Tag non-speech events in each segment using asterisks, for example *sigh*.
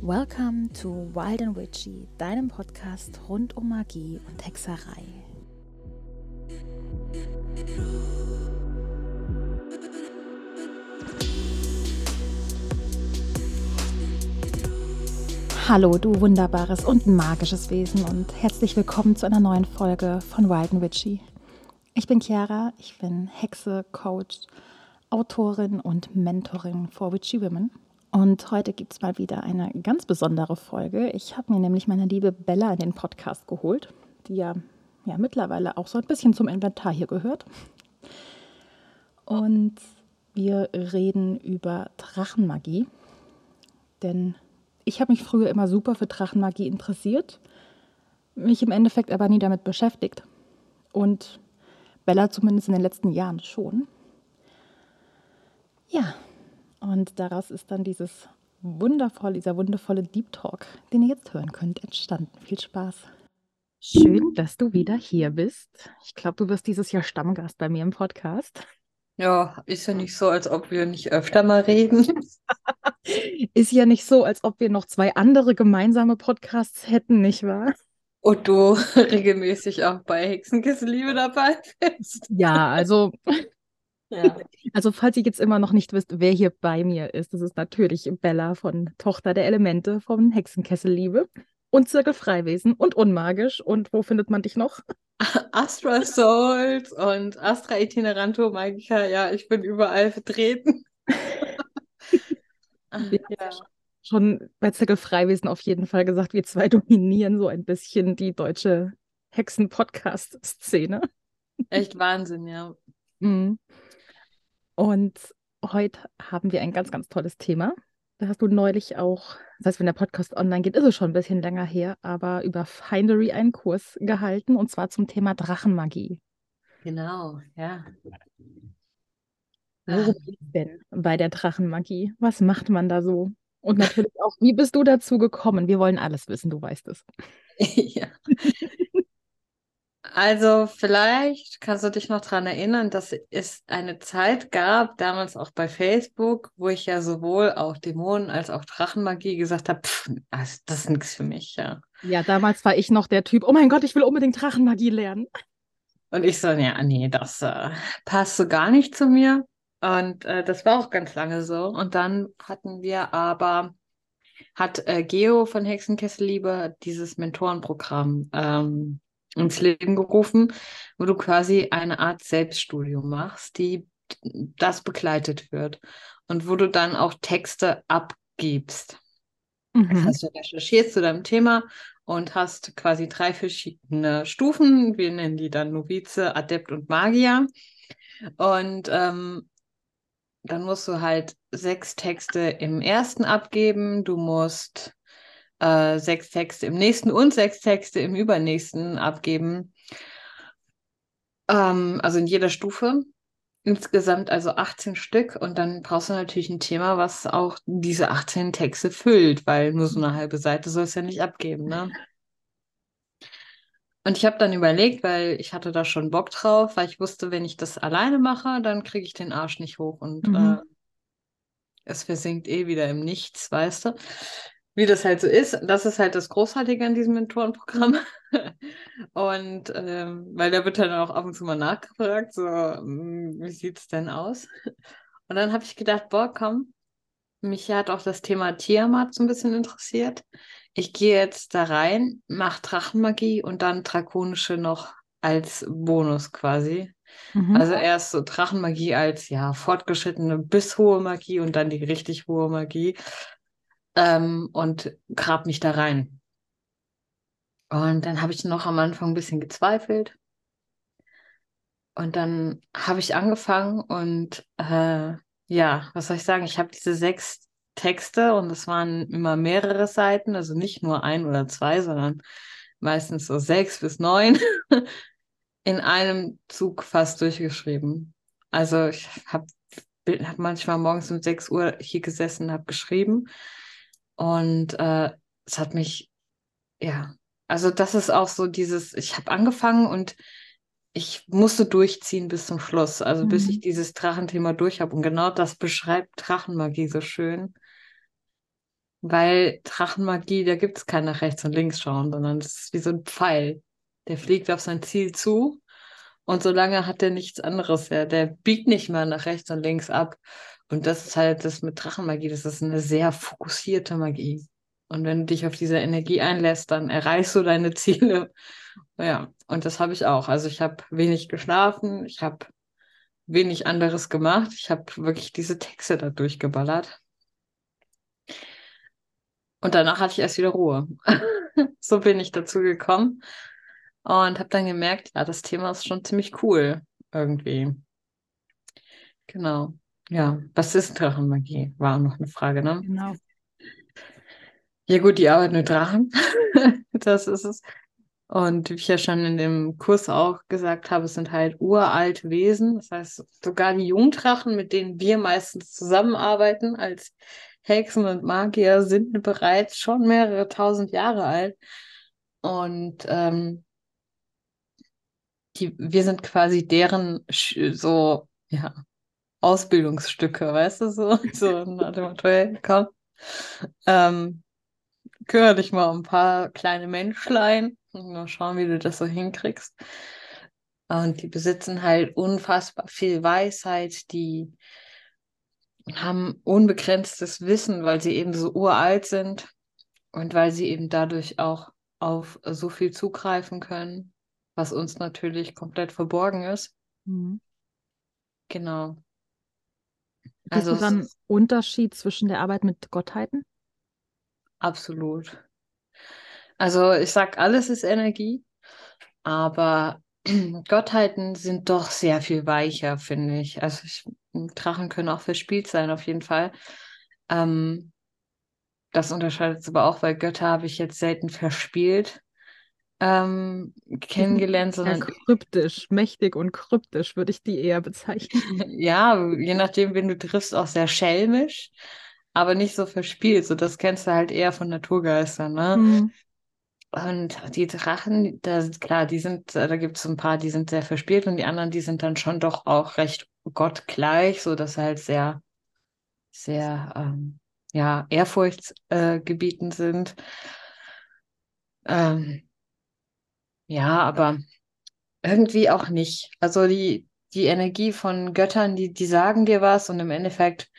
Welcome to Wild and Witchy, deinem Podcast rund um Magie und Hexerei. Hallo, du wunderbares und magisches Wesen und herzlich willkommen zu einer neuen Folge von Wild and Witchy. Ich bin Chiara, ich bin Hexe, Coach, Autorin und Mentorin for Witchy Women. Und heute gibt es mal wieder eine ganz besondere Folge. Ich habe mir nämlich meine liebe Bella in den Podcast geholt, die ja, ja mittlerweile auch so ein bisschen zum Inventar hier gehört. Und wir reden über Drachenmagie. Denn ich habe mich früher immer super für Drachenmagie interessiert, mich im Endeffekt aber nie damit beschäftigt. Und Bella zumindest in den letzten Jahren schon. Ja, und daraus ist dann dieses wundervolle, dieser wundervolle Deep Talk, den ihr jetzt hören könnt, entstanden. Viel Spaß. Schön, dass du wieder hier bist. Ich glaube, du wirst dieses Jahr Stammgast bei mir im Podcast. Ja, ist ja nicht so, als ob wir nicht öfter mal reden. *laughs* Ist ja nicht so, als ob wir noch zwei andere gemeinsame Podcasts hätten, nicht wahr? Und du *laughs* regelmäßig auch bei Hexenkesselliebe dabei bist. Ja, also, ja. also falls ihr jetzt immer noch nicht wisst, wer hier bei mir ist, das ist natürlich Bella von Tochter der Elemente von Hexenkesselliebe und Zirkel Freiwesen und Unmagisch. Und wo findet man dich noch? *laughs* Astra Souls und Astra Itineranto Magica. Ja, ich bin überall vertreten. *laughs* ja. Schon bei Zirkel Freiwesen auf jeden Fall gesagt, wir zwei dominieren so ein bisschen die deutsche Hexen-Podcast-Szene. Echt Wahnsinn, ja. Mhm. Und heute haben wir ein ganz, ganz tolles Thema. Da hast du neulich auch, das heißt, wenn der Podcast online geht, ist es schon ein bisschen länger her, aber über Findery einen Kurs gehalten und zwar zum Thema Drachenmagie. Genau, ja. Worum geht es denn bei der Drachenmagie? Was macht man da so? Und natürlich auch, wie bist du dazu gekommen? Wir wollen alles wissen, du weißt es. *laughs* ja. Also vielleicht kannst du dich noch daran erinnern, dass es eine Zeit gab, damals auch bei Facebook, wo ich ja sowohl auch Dämonen als auch Drachenmagie gesagt habe, das ist nichts für mich, ja. Ja, damals war ich noch der Typ, oh mein Gott, ich will unbedingt Drachenmagie lernen. Und ich so, ja, nee, das äh, passt so gar nicht zu mir. Und äh, das war auch ganz lange so. Und dann hatten wir aber, hat äh, Geo von Hexenkesselliebe dieses Mentorenprogramm ähm, ins Leben gerufen, wo du quasi eine Art Selbststudium machst, die das begleitet wird und wo du dann auch Texte abgibst. Mhm. Das heißt, du recherchierst zu deinem Thema und hast quasi drei verschiedene Stufen. Wir nennen die dann Novize, Adept und Magier. Und ähm, dann musst du halt sechs Texte im ersten abgeben. Du musst äh, sechs Texte im nächsten und sechs Texte im übernächsten abgeben. Ähm, also in jeder Stufe. Insgesamt also 18 Stück und dann brauchst du natürlich ein Thema, was auch diese 18 Texte füllt, weil nur so eine halbe Seite soll es ja nicht abgeben, ne? Und ich habe dann überlegt, weil ich hatte da schon Bock drauf, weil ich wusste, wenn ich das alleine mache, dann kriege ich den Arsch nicht hoch und mhm. äh, es versinkt eh wieder im Nichts, weißt du? Wie das halt so ist. Das ist halt das Großartige an diesem Mentorenprogramm. *laughs* und ähm, weil da wird dann auch ab und zu mal nachgefragt, so, hm, wie sieht es denn aus? Und dann habe ich gedacht, boah, komm, mich hat auch das Thema Tiamat so ein bisschen interessiert ich gehe jetzt da rein, mache Drachenmagie und dann Drakonische noch als Bonus quasi. Mhm. Also erst so Drachenmagie als ja fortgeschrittene bis hohe Magie und dann die richtig hohe Magie. Ähm, und grab mich da rein. Und dann habe ich noch am Anfang ein bisschen gezweifelt. Und dann habe ich angefangen und äh, ja, was soll ich sagen? Ich habe diese sechs Texte und es waren immer mehrere Seiten, also nicht nur ein oder zwei, sondern meistens so sechs bis neun *laughs* in einem Zug fast durchgeschrieben. Also ich habe hab manchmal morgens um sechs Uhr hier gesessen, habe geschrieben und äh, es hat mich, ja, also das ist auch so dieses, ich habe angefangen und ich musste durchziehen bis zum Schluss, also mhm. bis ich dieses Drachenthema durch habe. Und genau das beschreibt Drachenmagie so schön. Weil Drachenmagie, da gibt es kein nach rechts und links schauen, sondern es ist wie so ein Pfeil. Der fliegt auf sein Ziel zu und solange hat er nichts anderes. Ja. Der biegt nicht mal nach rechts und links ab. Und das ist halt das mit Drachenmagie, das ist eine sehr fokussierte Magie. Und wenn du dich auf diese Energie einlässt, dann erreichst du deine Ziele *laughs* ja, und das habe ich auch. Also ich habe wenig geschlafen, ich habe wenig anderes gemacht. Ich habe wirklich diese Texte da durchgeballert. Und danach hatte ich erst wieder Ruhe. *laughs* so bin ich dazu gekommen und habe dann gemerkt, ja, das Thema ist schon ziemlich cool irgendwie. Genau. Ja, was ist Drachenmagie? War auch noch eine Frage, ne? Genau. Ja gut, die Arbeit mit Drachen. *laughs* das ist es. Und wie ich ja schon in dem Kurs auch gesagt habe, es sind halt uralte Wesen. Das heißt, sogar die Jungdrachen, mit denen wir meistens zusammenarbeiten als Hexen und Magier, sind bereits schon mehrere tausend Jahre alt. Und ähm, die, wir sind quasi deren so, ja, Ausbildungsstücke, weißt du, so, *laughs* so nach dem Motto, komm, ähm, kümmere dich mal um ein paar kleine Menschlein Mal schauen, wie du das so hinkriegst. Und die besitzen halt unfassbar viel Weisheit, die haben unbegrenztes Wissen, weil sie eben so uralt sind und weil sie eben dadurch auch auf so viel zugreifen können, was uns natürlich komplett verborgen ist. Mhm. Genau. Gibt also es dann Unterschied zwischen der Arbeit mit Gottheiten? Absolut. Also ich sag, alles ist Energie, aber *clears throat* Gottheiten sind doch sehr viel weicher, finde ich. Also ich, Drachen können auch verspielt sein, auf jeden Fall. Ähm, das unterscheidet es aber auch, weil Götter habe ich jetzt selten verspielt ähm, kennengelernt, *laughs* sondern. Ja, kryptisch, mächtig und kryptisch würde ich die eher bezeichnen. *laughs* ja, je nachdem, wen du triffst, auch sehr schelmisch, aber nicht so verspielt. So, das kennst du halt eher von Naturgeistern, ne? Mhm. Und die Drachen, da, klar, die sind, da gibt es ein paar, die sind sehr verspielt und die anderen, die sind dann schon doch auch recht gottgleich, so dass sie halt sehr, sehr, ähm, ja, ehrfurchtsgebietend äh, sind. Ähm, ja, aber irgendwie auch nicht. Also die, die Energie von Göttern, die, die sagen dir was und im Endeffekt,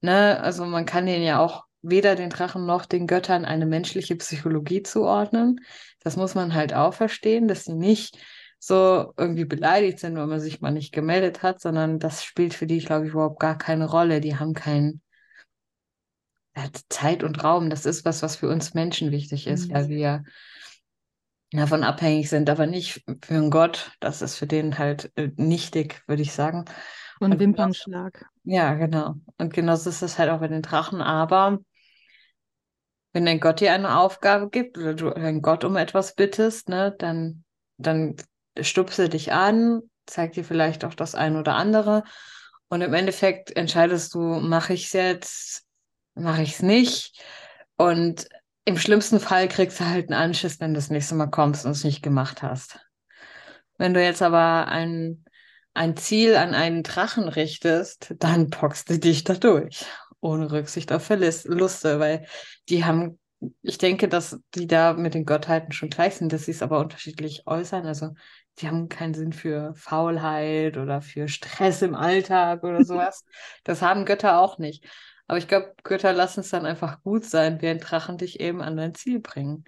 ne, also man kann denen ja auch weder den Drachen noch den Göttern eine menschliche Psychologie zuordnen. Das muss man halt auch verstehen, dass sie nicht so irgendwie beleidigt sind, wenn man sich mal nicht gemeldet hat, sondern das spielt für die, glaube ich, überhaupt gar keine Rolle. Die haben keinen Zeit und Raum. Das ist was, was für uns Menschen wichtig ist, mhm. weil wir davon abhängig sind, aber nicht für einen Gott. Das ist für den halt äh, nichtig, würde ich sagen. Und, und Wimpernschlag. ja, genau. Und genauso ist es halt auch bei den Drachen. Aber wenn dein Gott dir eine Aufgabe gibt oder du deinen Gott um etwas bittest, ne, dann, dann stupse dich an, zeigt dir vielleicht auch das eine oder andere. Und im Endeffekt entscheidest du, mache ich es jetzt, mache ich es nicht. Und im schlimmsten Fall kriegst du halt einen Anschiss, wenn du das nächste Mal kommst und es nicht gemacht hast. Wenn du jetzt aber ein, ein Ziel an einen Drachen richtest, dann boxst du dich da durch ohne Rücksicht auf Verluste, weil die haben, ich denke, dass die da mit den Gottheiten schon gleich sind, dass sie es aber unterschiedlich äußern. Also die haben keinen Sinn für Faulheit oder für Stress im Alltag oder *laughs* sowas. das haben Götter auch nicht. Aber ich glaube, Götter lassen es dann einfach gut sein, während Drachen dich eben an dein Ziel bringen.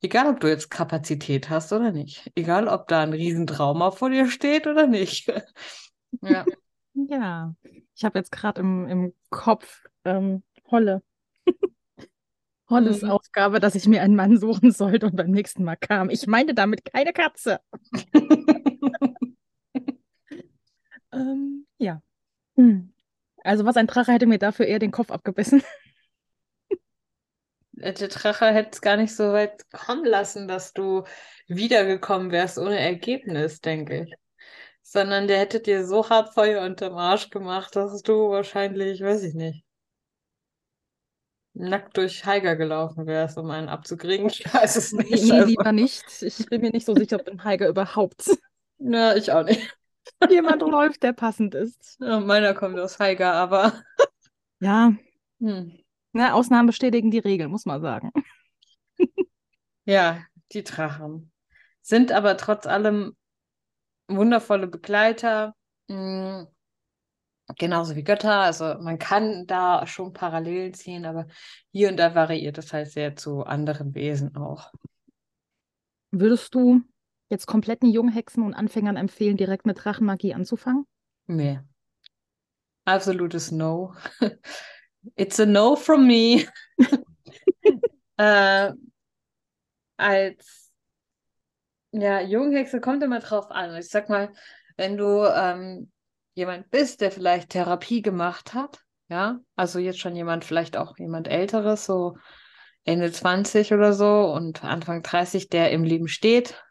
Egal, ob du jetzt Kapazität hast oder nicht. Egal, ob da ein Riesentrauma vor dir steht oder nicht. *laughs* ja. Ja, ich habe jetzt gerade im, im Kopf ähm, Holle. *laughs* Holles mhm. Aufgabe, dass ich mir einen Mann suchen sollte und beim nächsten Mal kam. Ich meine damit keine Katze. *laughs* ähm, ja. Hm. Also was ein Drache hätte mir dafür eher den Kopf abgebissen. *laughs* Der Drache hätte es gar nicht so weit kommen lassen, dass du wiedergekommen wärst ohne Ergebnis, denke ich. Sondern der hätte dir so hart Feuer unterm Arsch gemacht, dass du wahrscheinlich, weiß ich nicht, nackt durch Haiger gelaufen wärst, um einen abzukriegen. Ich weiß es nicht. Nee, also. lieber nicht. Ich bin mir nicht so sicher, ob ein Haiger überhaupt *laughs* Ja, ich auch nicht. Jemand läuft, der passend ist. Ja, meiner kommt aus Haiger, aber. Ja, Hm. ne, Ausnahmen bestätigen die Regel, muss man sagen. Ja, die Drachen. Sind aber trotz allem wundervolle Begleiter. mm, Genauso wie Götter. Also man kann da schon Parallelen ziehen, aber hier und da variiert es halt sehr zu anderen Wesen auch. Würdest du jetzt kompletten Junghexen und Anfängern empfehlen, direkt mit Drachenmagie anzufangen? Nee. Absolutes No. *laughs* It's a No from me. *laughs* äh, als ja, Junghexe kommt immer drauf an. Ich sag mal, wenn du ähm, jemand bist, der vielleicht Therapie gemacht hat, ja, also jetzt schon jemand, vielleicht auch jemand Älteres, so Ende 20 oder so und Anfang 30, der im Leben steht,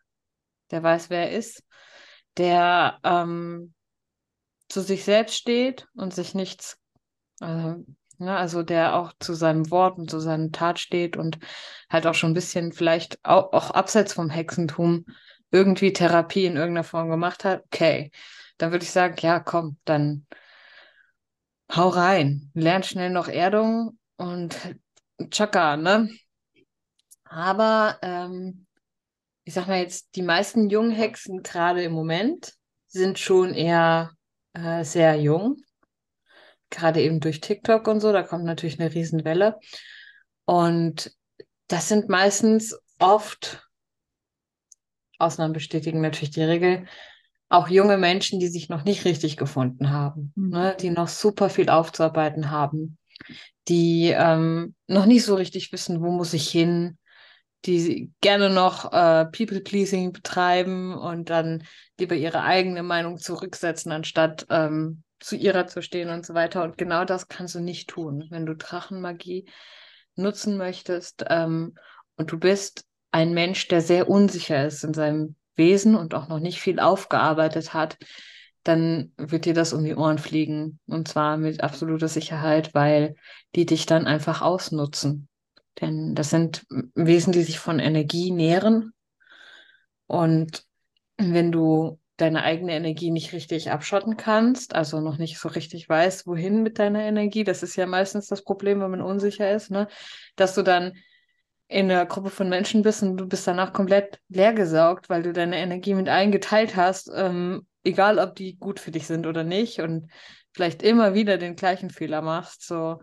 der weiß, wer er ist, der ähm, zu sich selbst steht und sich nichts, äh, ne, also der auch zu seinem Wort und zu seiner Tat steht und halt auch schon ein bisschen vielleicht auch, auch abseits vom Hexentum irgendwie Therapie in irgendeiner Form gemacht hat, okay, dann würde ich sagen, ja, komm, dann hau rein, lern schnell noch Erdung und Chaka, ne? Aber ähm, ich sag mal jetzt, die meisten jungen Hexen gerade im Moment sind schon eher äh, sehr jung. Gerade eben durch TikTok und so, da kommt natürlich eine Riesenwelle. Und das sind meistens oft, Ausnahmen bestätigen natürlich die Regel, auch junge Menschen, die sich noch nicht richtig gefunden haben, Mhm. ne? Die noch super viel aufzuarbeiten haben, die ähm, noch nicht so richtig wissen, wo muss ich hin, die gerne noch äh, People-Pleasing betreiben und dann lieber ihre eigene Meinung zurücksetzen, anstatt ähm, zu ihrer zu stehen und so weiter. Und genau das kannst du nicht tun, wenn du Drachenmagie nutzen möchtest ähm, und du bist ein Mensch, der sehr unsicher ist in seinem Wesen und auch noch nicht viel aufgearbeitet hat, dann wird dir das um die Ohren fliegen. Und zwar mit absoluter Sicherheit, weil die dich dann einfach ausnutzen. Denn das sind Wesen, die sich von Energie nähren. Und wenn du deine eigene Energie nicht richtig abschotten kannst, also noch nicht so richtig weißt, wohin mit deiner Energie, das ist ja meistens das Problem, wenn man unsicher ist, ne? dass du dann in einer Gruppe von Menschen bist und du bist danach komplett leergesaugt, weil du deine Energie mit allen geteilt hast, ähm, egal ob die gut für dich sind oder nicht und vielleicht immer wieder den gleichen Fehler machst, so.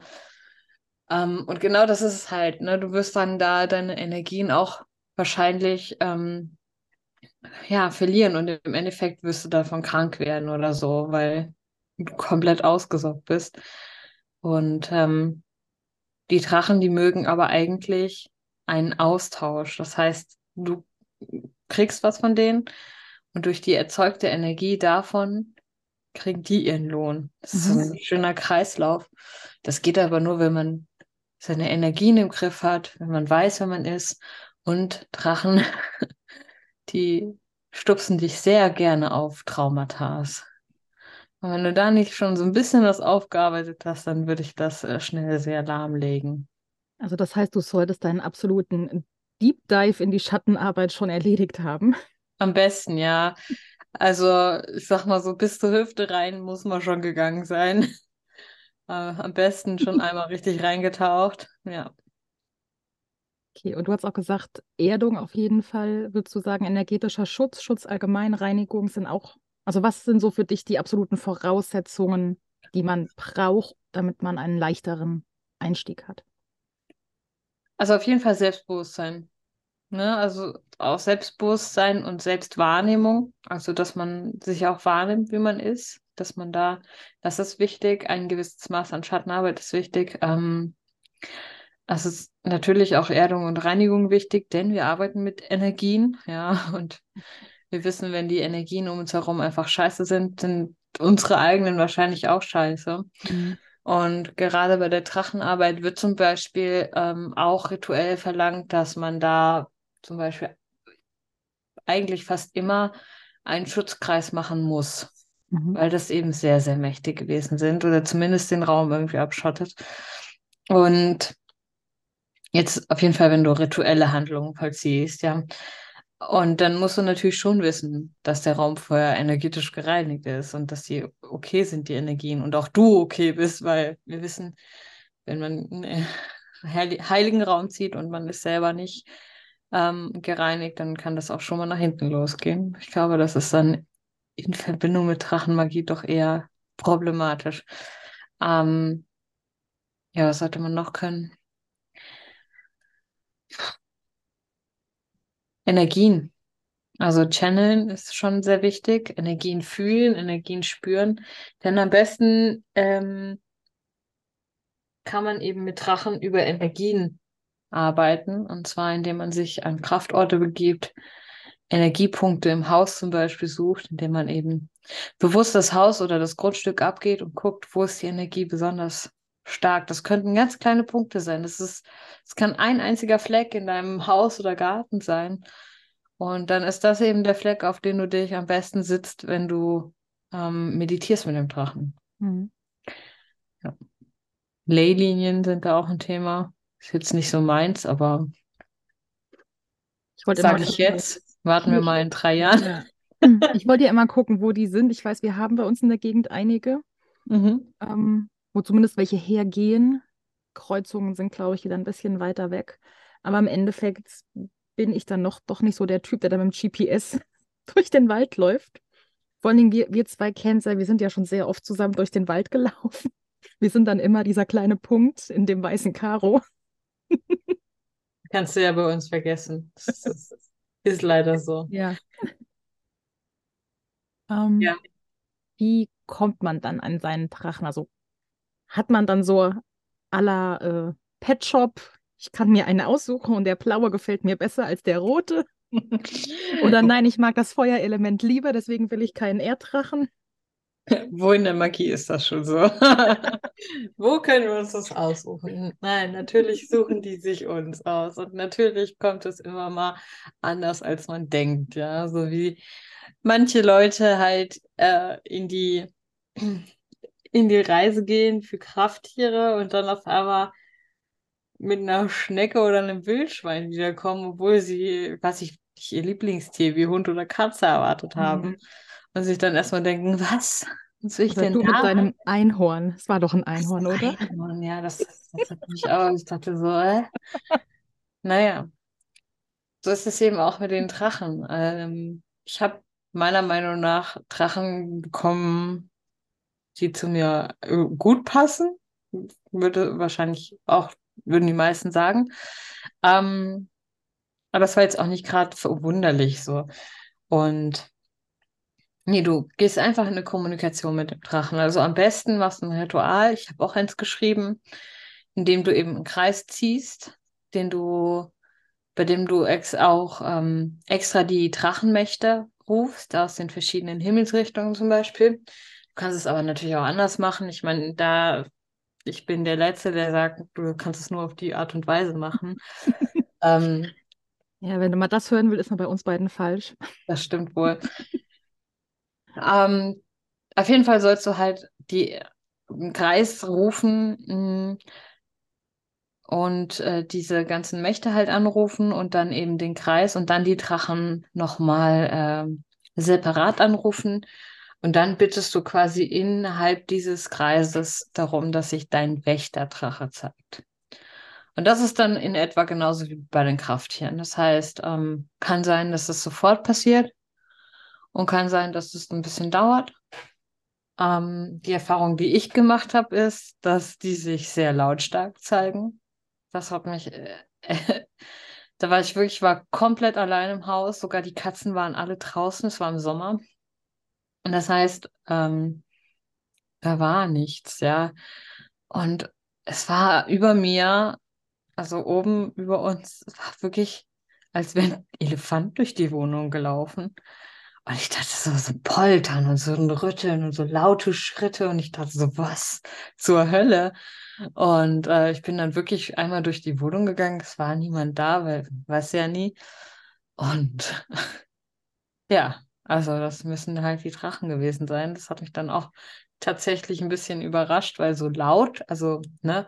Ähm, und genau das ist es halt, ne? Du wirst dann da deine Energien auch wahrscheinlich ähm, ja, verlieren und im Endeffekt wirst du davon krank werden oder so, weil du komplett ausgesaugt bist. Und ähm, die Drachen, die mögen aber eigentlich einen Austausch. Das heißt, du kriegst was von denen und durch die erzeugte Energie davon kriegen die ihren Lohn. Das ist so Mhm. ein schöner Kreislauf. Das geht aber nur, wenn man seine Energien im Griff hat, wenn man weiß, wer man ist. Und Drachen, *laughs* die stupsen dich sehr gerne auf Traumata. Und wenn du da nicht schon so ein bisschen was aufgearbeitet hast, dann würde ich das äh, schnell sehr lahmlegen. Also das heißt, du solltest deinen absoluten Deep Dive in die Schattenarbeit schon erledigt haben. Am besten, ja. Also, ich sag mal so, bis zur Hüfte rein muss man schon gegangen sein. Äh, am besten schon *laughs* einmal richtig reingetaucht. Ja. Okay, und du hast auch gesagt, Erdung auf jeden Fall, würdest du sagen, energetischer Schutz, Schutz allgemein, Reinigung sind auch, also was sind so für dich die absoluten Voraussetzungen, die man braucht, damit man einen leichteren Einstieg hat? Also auf jeden Fall Selbstbewusstsein. Ne? Also auch Selbstbewusstsein und Selbstwahrnehmung. Also, dass man sich auch wahrnimmt, wie man ist. Dass man da, das ist wichtig. Ein gewisses Maß an Schattenarbeit ist wichtig. Ähm, es ist natürlich auch Erdung und Reinigung wichtig, denn wir arbeiten mit Energien, ja, *laughs* und wir wissen, wenn die Energien um uns herum einfach scheiße sind, sind unsere eigenen wahrscheinlich auch scheiße. Mhm. Und gerade bei der Drachenarbeit wird zum Beispiel ähm, auch rituell verlangt, dass man da zum Beispiel eigentlich fast immer einen Schutzkreis machen muss, Mhm. weil das eben sehr, sehr mächtig gewesen sind oder zumindest den Raum irgendwie abschottet. Und jetzt auf jeden Fall, wenn du rituelle Handlungen vollziehst, ja. Und dann musst du natürlich schon wissen, dass der Raum vorher energetisch gereinigt ist und dass die okay sind, die Energien. Und auch du okay bist, weil wir wissen, wenn man einen heiligen Raum zieht und man ist selber nicht ähm, gereinigt, dann kann das auch schon mal nach hinten losgehen. Ich glaube, das ist dann in Verbindung mit Drachenmagie doch eher problematisch. Ähm, ja, was sollte man noch können? Energien. Also channeln ist schon sehr wichtig. Energien fühlen, Energien spüren. Denn am besten ähm, kann man eben mit Drachen über Energien arbeiten. Und zwar, indem man sich an Kraftorte begibt, Energiepunkte im Haus zum Beispiel sucht, indem man eben bewusst das Haus oder das Grundstück abgeht und guckt, wo ist die Energie besonders stark. Das könnten ganz kleine Punkte sein. Das ist, es kann ein einziger Fleck in deinem Haus oder Garten sein. Und dann ist das eben der Fleck, auf den du dich am besten sitzt, wenn du ähm, meditierst mit dem Drachen. Mhm. Ja. Leylinien sind da auch ein Thema. Ist jetzt nicht so meins, aber ich sage ich jetzt. Warten wir mal in drei Jahren. Ja. Ich wollte ja immer gucken, wo die sind. Ich weiß, wir haben bei uns in der Gegend einige, mhm. ähm, wo zumindest welche hergehen. Kreuzungen sind, glaube ich, wieder ein bisschen weiter weg. Aber im Endeffekt bin ich dann noch doch nicht so der Typ, der da mit dem GPS *laughs* durch den Wald läuft. Vor allen Dingen wir, wir zwei Cancer, wir sind ja schon sehr oft zusammen durch den Wald gelaufen. *laughs* Wir sind dann immer dieser kleine Punkt in dem weißen Karo. *laughs* Kannst du ja bei uns vergessen. Das ist, ist leider so. Ja. Ähm, ja. Wie kommt man dann an seinen Drachen? Also hat man dann so aller äh, Pet Shop, ich kann mir eine aussuchen und der blaue gefällt mir besser als der rote? *laughs* Oder nein, ich mag das Feuerelement lieber, deswegen will ich keinen Erddrachen. *laughs* Wo in der Magie ist das schon so? *laughs* Wo können wir uns das aussuchen? Nein, natürlich suchen die sich uns aus. Und natürlich kommt es immer mal anders, als man denkt. Ja, so wie manche Leute halt äh, in die *clears throat* in die Reise gehen für Krafttiere und dann auf einmal mit einer Schnecke oder einem Wildschwein wiederkommen, obwohl sie, was ich, ihr Lieblingstier wie Hund oder Katze erwartet haben. Mhm. Und sich dann erstmal denken, was? Was will ich denn du da? mit deinem Einhorn. Es war doch ein Einhorn, das oder? Einhorn, ja, das, das hat mich *laughs* auch. Ich dachte so, äh. Naja. So ist es eben auch mit den Drachen. Ähm, ich habe meiner Meinung nach Drachen bekommen, die zu mir äh, gut passen. Würde wahrscheinlich auch, würden die meisten sagen. Ähm, aber es war jetzt auch nicht gerade verwunderlich so. Und Nee, du gehst einfach in eine Kommunikation mit dem Drachen. Also am besten machst du ein Ritual. Ich habe auch eins geschrieben, in dem du eben einen Kreis ziehst, den du, bei dem du ex auch ähm, extra die Drachenmächte rufst, aus den verschiedenen Himmelsrichtungen zum Beispiel. Du kannst es aber natürlich auch anders machen. Ich meine, da ich bin der Letzte, der sagt, du kannst es nur auf die Art und Weise machen. *laughs* ähm, ja, wenn du mal das hören willst, ist man bei uns beiden falsch. Das stimmt wohl. Ähm, auf jeden Fall sollst du halt die einen Kreis rufen mm, und äh, diese ganzen Mächte halt anrufen und dann eben den Kreis und dann die Drachen nochmal äh, separat anrufen. Und dann bittest du quasi innerhalb dieses Kreises darum, dass sich dein Wächterdrache zeigt. Und das ist dann in etwa genauso wie bei den Krafttieren. Das heißt, ähm, kann sein, dass es sofort passiert. Und kann sein, dass es ein bisschen dauert. Ähm, die Erfahrung, die ich gemacht habe, ist, dass die sich sehr lautstark zeigen. Das hat mich. Äh, äh, *laughs* da war ich wirklich, war komplett allein im Haus. Sogar die Katzen waren alle draußen. Es war im Sommer. Und das heißt, ähm, da war nichts, ja. Und es war über mir, also oben über uns, es war wirklich, als wäre ein Elefant durch die Wohnung gelaufen. Und ich dachte so, so Poltern und so ein Rütteln und so laute Schritte. Und ich dachte so, was zur Hölle? Und äh, ich bin dann wirklich einmal durch die Wohnung gegangen. Es war niemand da, weil weiß ja nie. Und *laughs* ja, also das müssen halt die Drachen gewesen sein. Das hat mich dann auch tatsächlich ein bisschen überrascht, weil so laut, also ne,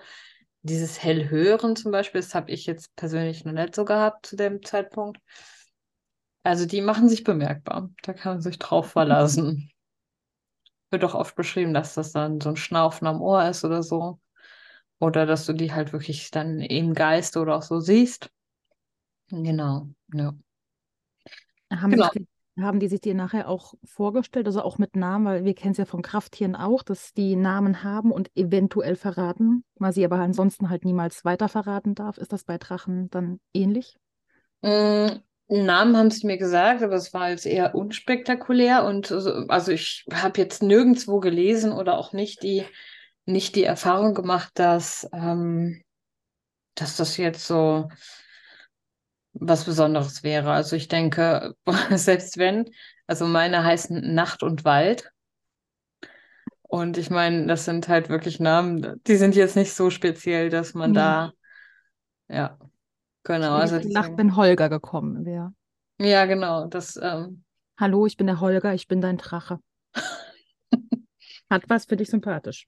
dieses Hellhören zum Beispiel, das habe ich jetzt persönlich noch nicht so gehabt zu dem Zeitpunkt. Also die machen sich bemerkbar. Da kann man sich drauf verlassen. Wird auch oft beschrieben, dass das dann so ein Schnaufen am Ohr ist oder so. Oder dass du die halt wirklich dann im Geist oder auch so siehst. Genau, ja. Haben, Genau. die, haben die sich dir nachher auch vorgestellt, also auch mit Namen, weil wir kennen es ja von Krafttieren auch, dass die Namen haben und eventuell verraten, man sie aber ansonsten halt niemals weiter verraten darf. Ist das bei Drachen dann ähnlich? Mm, Namen haben sie mir gesagt, aber es war jetzt eher unspektakulär und so- also ich habe jetzt nirgendwo gelesen oder auch nicht die, nicht die Erfahrung gemacht, dass, ähm, dass das jetzt so was Besonderes wäre. Also ich denke, *laughs* selbst wenn, also meine heißen Nacht und Wald und ich meine, das sind halt wirklich Namen, die sind jetzt nicht so speziell, dass man Nee. da, ja, genau, also gedacht, deswegen, wenn Holger gekommen wäre. ja, genau, das, ähm, Hallo, ich bin der Holger, ich bin dein Drache. *laughs* Hat was für dich sympathisch.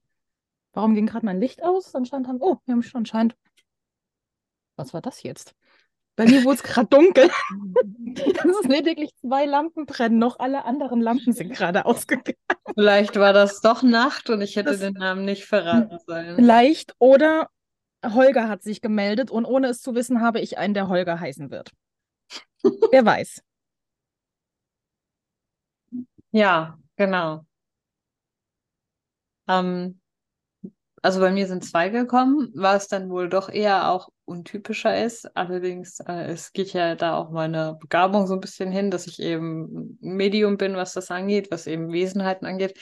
Warum ging gerade mein Licht aus? Anscheinend haben, oh, wir haben schon anscheinend. Was war das jetzt? Bei mir wurde es gerade dunkel. *laughs* Das ist lediglich zwei Lampen brennen, noch alle anderen Lampen sind gerade ausgegangen. Vielleicht war das doch Nacht und ich hätte Das- den Namen nicht verraten sollen. Vielleicht oder Holger hat sich gemeldet und ohne es zu wissen, habe ich einen, der Holger heißen wird. Wer weiß. *laughs* Ja, genau. Ähm, also bei mir sind zwei gekommen, was dann wohl doch eher auch untypischer ist. Allerdings, äh, es geht ja da auch meine Begabung so ein bisschen hin, dass ich eben Medium bin, was das angeht, was eben Wesenheiten angeht.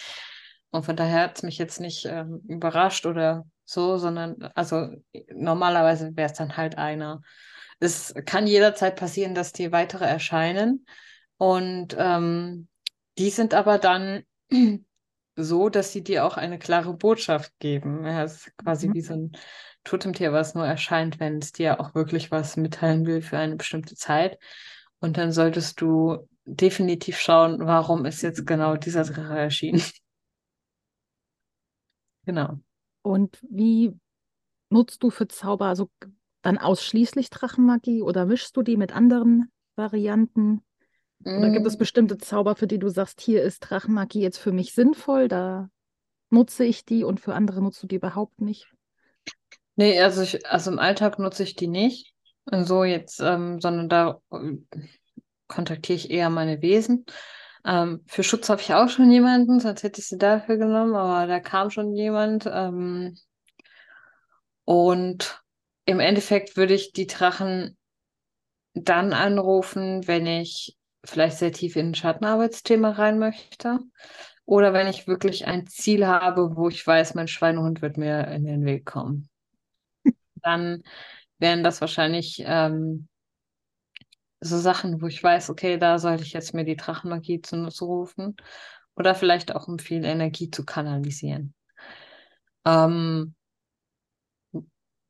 Und von daher hat es mich jetzt nicht ähm, überrascht oder so, sondern also normalerweise wäre es dann halt einer. Es kann jederzeit passieren, dass die weitere erscheinen. Und ähm, die sind aber dann *clears throat* so, dass sie dir auch eine klare Botschaft geben. Ja, es ist quasi Mhm. wie so ein Totemtier, was nur erscheint, wenn es dir auch wirklich was mitteilen will für eine bestimmte Zeit. Und dann solltest du definitiv schauen, warum ist jetzt genau dieser Drache erschienen. *laughs* Genau. Und wie nutzt du für Zauber also dann ausschließlich Drachenmagie oder mischst du die mit anderen Varianten? Oder gibt es Mm, bestimmte Zauber, für die du sagst, hier ist Drachenmagie jetzt für mich sinnvoll, da nutze ich die und für andere nutzt du die überhaupt nicht? Nee, also ich, also im Alltag nutze ich die nicht. Und so jetzt, ähm, sondern da äh, kontaktiere ich eher meine Wesen. Ähm, für Schutz habe ich auch schon jemanden, sonst hätte ich sie dafür genommen, aber da kam schon jemand. Ähm, und im Endeffekt würde ich die Drachen dann anrufen, wenn ich vielleicht sehr tief in ein Schattenarbeitsthema rein möchte. Oder wenn ich wirklich ein Ziel habe, wo ich weiß, mein Schweinehund wird mir in den Weg kommen. *laughs* Dann wären das wahrscheinlich ähm, so Sachen, wo ich weiß, okay, da sollte ich jetzt mir die Drachenmagie zunutze rufen. Oder vielleicht auch, um viel Energie zu kanalisieren. Ähm,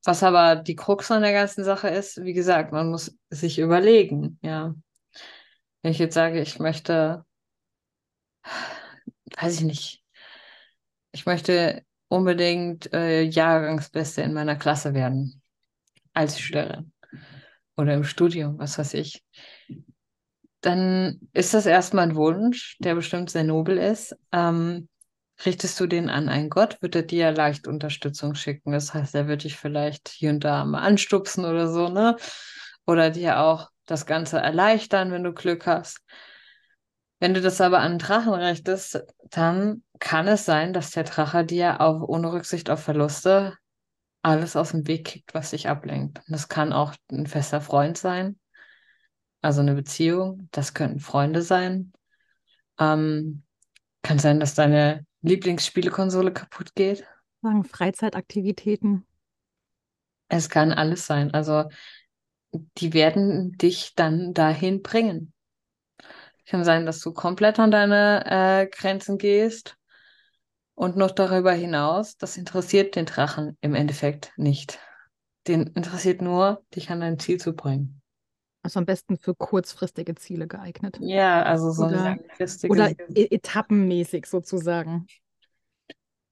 was aber die Krux an der ganzen Sache ist, wie gesagt, man muss sich überlegen, ja. Wenn ich jetzt sage, ich möchte, weiß ich nicht, ich möchte unbedingt äh, Jahrgangsbeste in meiner Klasse werden, als Schülerin oder im Studium, was weiß ich, dann ist das erstmal ein Wunsch, der bestimmt sehr nobel ist. Ähm, richtest du den an einen Gott, wird er dir leicht Unterstützung schicken. Das heißt, er wird dich vielleicht hier und da mal anstupsen oder so, ne? Oder dir auch das Ganze erleichtern, wenn du Glück hast. Wenn du das aber an Drachen richtest, dann kann es sein, dass der Drache dir auch ohne Rücksicht auf Verluste alles aus dem Weg kickt, was dich ablenkt. Und das kann auch ein fester Freund sein, also eine Beziehung. Das könnten Freunde sein. Ähm, kann sein, dass deine Lieblingsspielekonsole kaputt geht. Sagen Freizeitaktivitäten. Es kann alles sein. Also die werden dich dann dahin bringen. Kann sein, dass du komplett an deine äh, Grenzen gehst und noch darüber hinaus. Das interessiert den Drachen im Endeffekt nicht. Den interessiert nur, dich an dein Ziel zu bringen. Also am besten für kurzfristige Ziele geeignet. Ja, also so Oder- langfristiges. Oder e etappenmäßig sozusagen.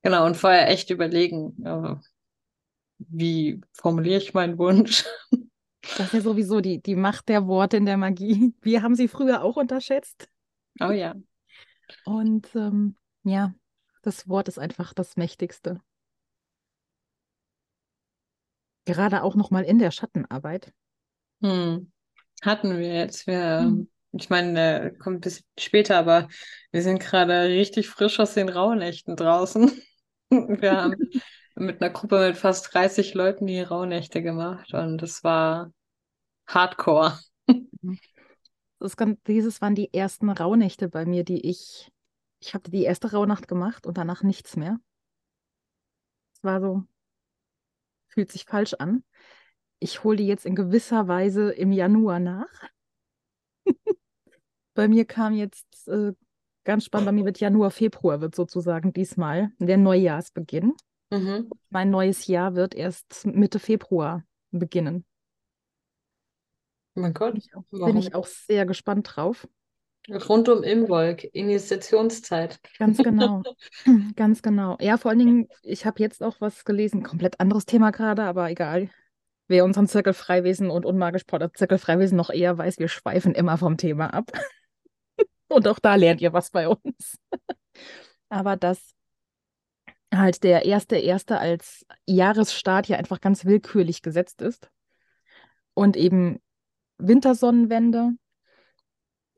Genau, und vorher echt überlegen, äh, wie formuliere ich meinen Wunsch? Das ist ja sowieso die, die Macht der Worte in der Magie. Wir haben sie früher auch unterschätzt. Oh ja. Und ähm, ja, das Wort ist einfach das Mächtigste. Gerade auch nochmal in der Schattenarbeit. Hm. Hatten wir jetzt. Wir, Hm. ich meine, kommt ein bisschen später, aber wir sind gerade richtig frisch aus den Rauhnächten draußen. *laughs* Wir haben mit einer Gruppe mit fast 30 Leuten die Rauhnächte gemacht und es war Hardcore. Das ist ganz, dieses waren die ersten Rauhnächte bei mir, die ich, ich habe die erste Rauhnacht gemacht und danach nichts mehr. Es war so, fühlt sich falsch an. Ich hole die jetzt in gewisser Weise im Januar nach. *laughs* Bei mir kam jetzt äh, ganz spannend, bei mir wird Januar, Februar wird sozusagen diesmal der Neujahrsbeginn. Mhm. Mein neues Jahr wird erst Mitte Februar beginnen. Oh mein Gott, Bin ich auch, bin warum? ich auch sehr gespannt drauf. Rund um Imbolg, Initiationszeit. Ganz genau. *laughs* *clears throat* Ganz genau. Ja, vor allen Dingen, ich habe jetzt auch was gelesen, komplett anderes Thema gerade, aber egal. Wer unseren Zirkel Freiwesen und unmagisch Zirkel Freiwesen noch eher weiß, wir schweifen immer vom Thema ab. *laughs* Und auch da lernt ihr was bei uns. *laughs* Aber dass halt der erste erste als Jahresstart hier einfach ganz willkürlich gesetzt ist und eben Wintersonnenwende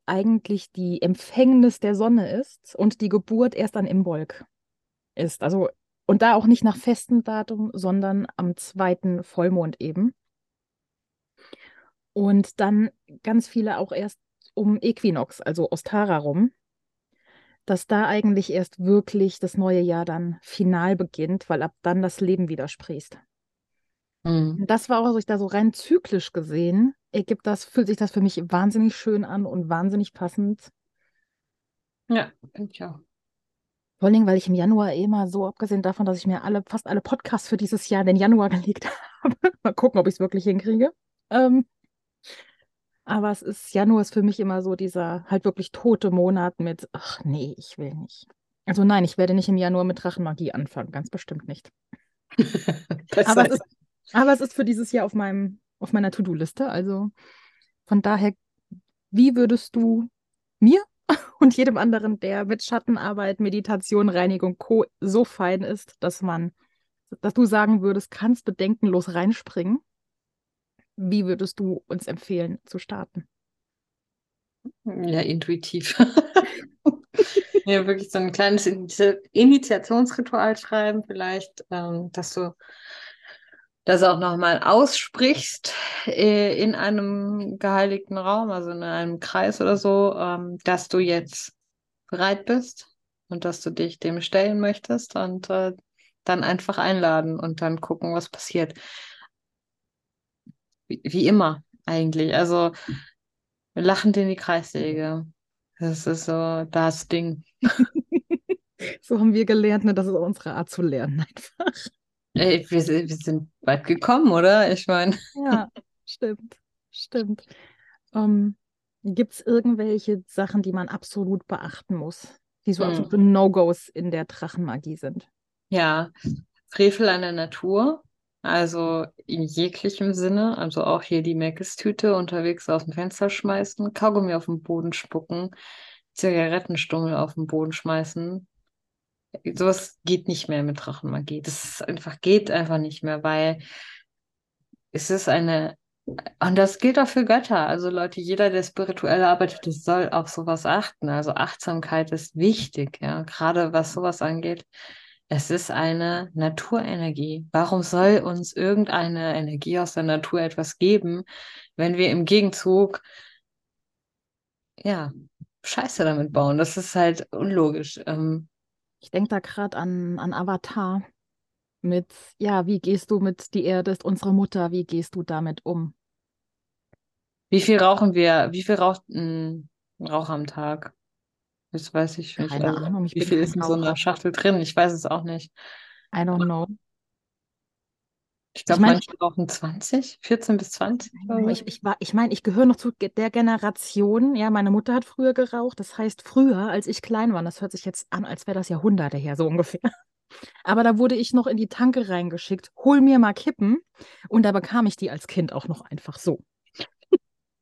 eigentlich die Empfängnis der Sonne ist und die Geburt erst an Imbolg ist. Also, und da auch nicht nach festem Datum, sondern am zweiten Vollmond eben. Und dann ganz viele auch erst um Äquinox, also Ostara rum, dass da eigentlich erst wirklich das neue Jahr dann final beginnt, weil ab dann das Leben wieder sprießt. Mhm. Das war auch, also ich da so rein zyklisch gesehen, ergibt das, fühlt sich das für mich wahnsinnig schön an und wahnsinnig passend. Ja, finde ich auch. Vor allen Dingen, weil ich im Januar eh immer so, abgesehen davon, dass ich mir alle, fast alle Podcasts für dieses Jahr in den Januar *laughs* gelegt habe. Mal gucken, ob ich es wirklich hinkriege. Ähm, aber es ist, Januar ist für mich immer so dieser halt wirklich tote Monat mit, ach nee, ich will nicht. Also nein, ich werde nicht im Januar mit Drachenmagie anfangen, ganz bestimmt nicht. *laughs* Aber es ist, aber es ist für dieses Jahr auf meinem, auf meiner To-Do-Liste. Also von daher, wie würdest du mir *laughs* und jedem anderen, der mit Schattenarbeit, Meditation, Reinigung, Co. so fein ist, dass man, dass du sagen würdest, kannst bedenkenlos reinspringen, wie würdest du uns empfehlen zu starten? Ja, intuitiv. *laughs* Ja, wirklich so ein kleines Initi Initiationsritual schreiben, vielleicht, ähm, dass du das auch nochmal aussprichst äh, in einem geheiligten Raum, also in einem Kreis oder so, ähm, dass du jetzt bereit bist und dass du dich dem stellen möchtest und äh, dann einfach einladen und dann gucken, was passiert. Wie, wie immer eigentlich. Also lachend in die Kreissäge. Das ist so das Ding. *laughs* So haben wir gelernt, ne? Das ist unsere Art zu lernen einfach. Ey, wir, sind- wir sind weit gekommen, oder? Ich meine, *laughs* Ja, stimmt, stimmt. Ähm, gibt es irgendwelche Sachen, die man absolut beachten muss, die so Hm. absolute No-Gos in der Drachenmagie sind? ja, Frevel an der Natur, also in jeglichem Sinne, also auch hier die Meckes-Tüte unterwegs aus dem Fenster schmeißen, Kaugummi auf den Boden spucken, Zigarettenstummel auf den Boden schmeißen. Sowas geht nicht mehr mit Drachenmagie. Das einfach, geht einfach nicht mehr, weil es ist eine, und das gilt auch für Götter. Also Leute, jeder, der spirituell arbeitet, soll auf sowas achten. Also Achtsamkeit ist wichtig, ja, gerade was sowas angeht. Es ist eine Naturenergie. Warum soll uns irgendeine Energie aus der Natur etwas geben, wenn wir im Gegenzug, ja, Scheiße damit bauen? Das ist halt unlogisch. Ähm, Ich denke da gerade an, an Avatar mit, ja, wie gehst du mit, die Erde ist unsere Mutter, wie gehst du damit um? wie viel rauchen wir? Wie viel raucht ein Rauch am Tag? Das weiß ich nicht. Keine Also, Ahnung, ich wie viel ist in so einer. Schachtel drin? Ich weiß es auch nicht. I don't know. Ich glaube, mein- manche rauchen 20, 14 bis 20 oder so. Ich, ich, war- ich meine, ich gehöre noch zu der Generation, ja, meine Mutter hat früher geraucht, das heißt früher, als ich klein war, das hört sich jetzt an, als wäre das Jahrhunderte her, so ungefähr. *laughs* Aber da wurde ich noch in die Tanke reingeschickt, hol mir mal Kippen. Und da bekam ich die als Kind auch noch einfach so.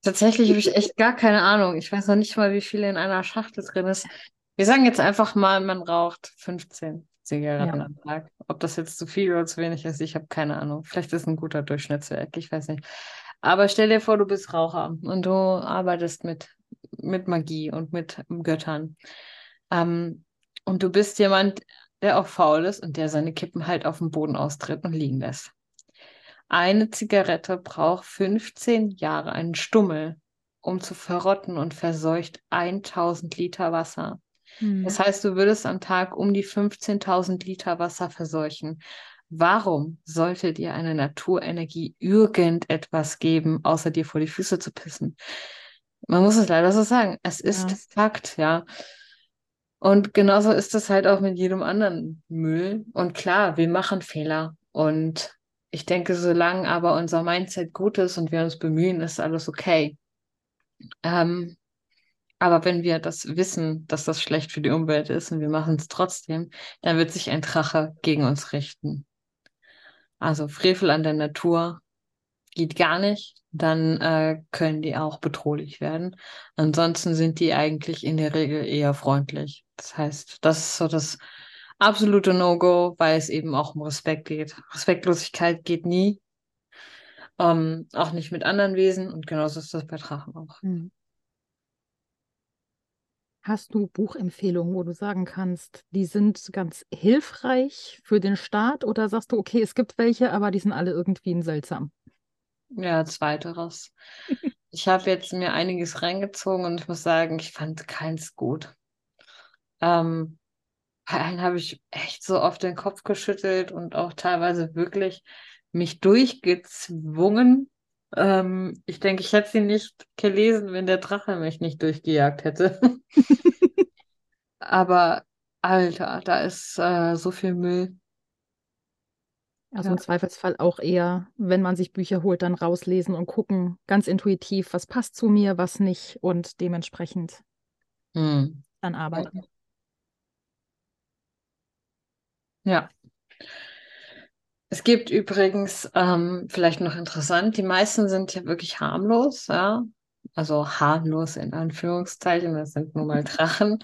Tatsächlich habe ich echt gar keine Ahnung. Ich weiß noch nicht mal, wie viele in einer Schachtel drin ist. Wir sagen jetzt einfach mal, man raucht 15 Zigaretten ja. am Tag. Ob das jetzt zu viel oder zu wenig ist, ich habe keine Ahnung. Vielleicht ist es ein guter Durchschnittswert, ich weiß nicht. Aber stell dir vor, du bist Raucher und du arbeitest mit, mit Magie und mit Göttern. Ähm, und du bist jemand, der auch faul ist und der seine Kippen halt auf dem Boden austritt und liegen lässt. Eine Zigarette braucht 15 Jahre, einen Stummel, um zu verrotten und verseucht 1000 Liter Wasser. Mhm. Das heißt, du würdest am Tag um die 15.000 Liter Wasser verseuchen. Warum sollte dir eine Naturenergie irgendetwas geben, außer dir vor die Füße zu pissen? Man muss es leider so sagen. Es ist ja. Fakt, ja. Und genauso ist es halt auch mit jedem anderen Müll. Und klar, wir machen Fehler. Und ich denke, solange aber unser Mindset gut ist und wir uns bemühen, ist alles okay. Ähm, aber wenn wir das wissen, dass das schlecht für die Umwelt ist und wir machen es trotzdem, dann wird sich ein Drache gegen uns richten. Also Frevel an der Natur geht gar nicht, dann äh, können die auch bedrohlich werden. Ansonsten sind die eigentlich in der Regel eher freundlich. Das heißt, das ist so das absolute No-Go, weil es eben auch um Respekt geht. Respektlosigkeit geht nie. Ähm, auch nicht mit anderen Wesen und genauso ist das bei Drachen auch. Mhm. Hast du Buchempfehlungen, wo du sagen kannst, die sind ganz hilfreich für den Start oder sagst du, okay, es gibt welche, aber die sind alle irgendwie seltsam? Ja, zweiteres. ich habe jetzt mir einiges reingezogen und ich muss sagen, ich fand keins gut. Ähm, bei allen habe ich echt so oft den Kopf geschüttelt und auch teilweise wirklich mich durchgezwungen. Ähm, ich denke, ich hätte sie nicht gelesen, wenn der Drache mich nicht durchgejagt hätte. *laughs* Aber Alter, da ist äh, so viel Müll. Also ja. im Zweifelsfall auch eher, wenn man sich Bücher holt, dann rauslesen und gucken, ganz intuitiv, was passt zu mir, was nicht und dementsprechend hm. dann arbeiten. Ja. Es gibt übrigens, ähm, vielleicht noch interessant, die meisten sind ja wirklich harmlos, ja. Also harmlos in Anführungszeichen, das sind nun mal Drachen.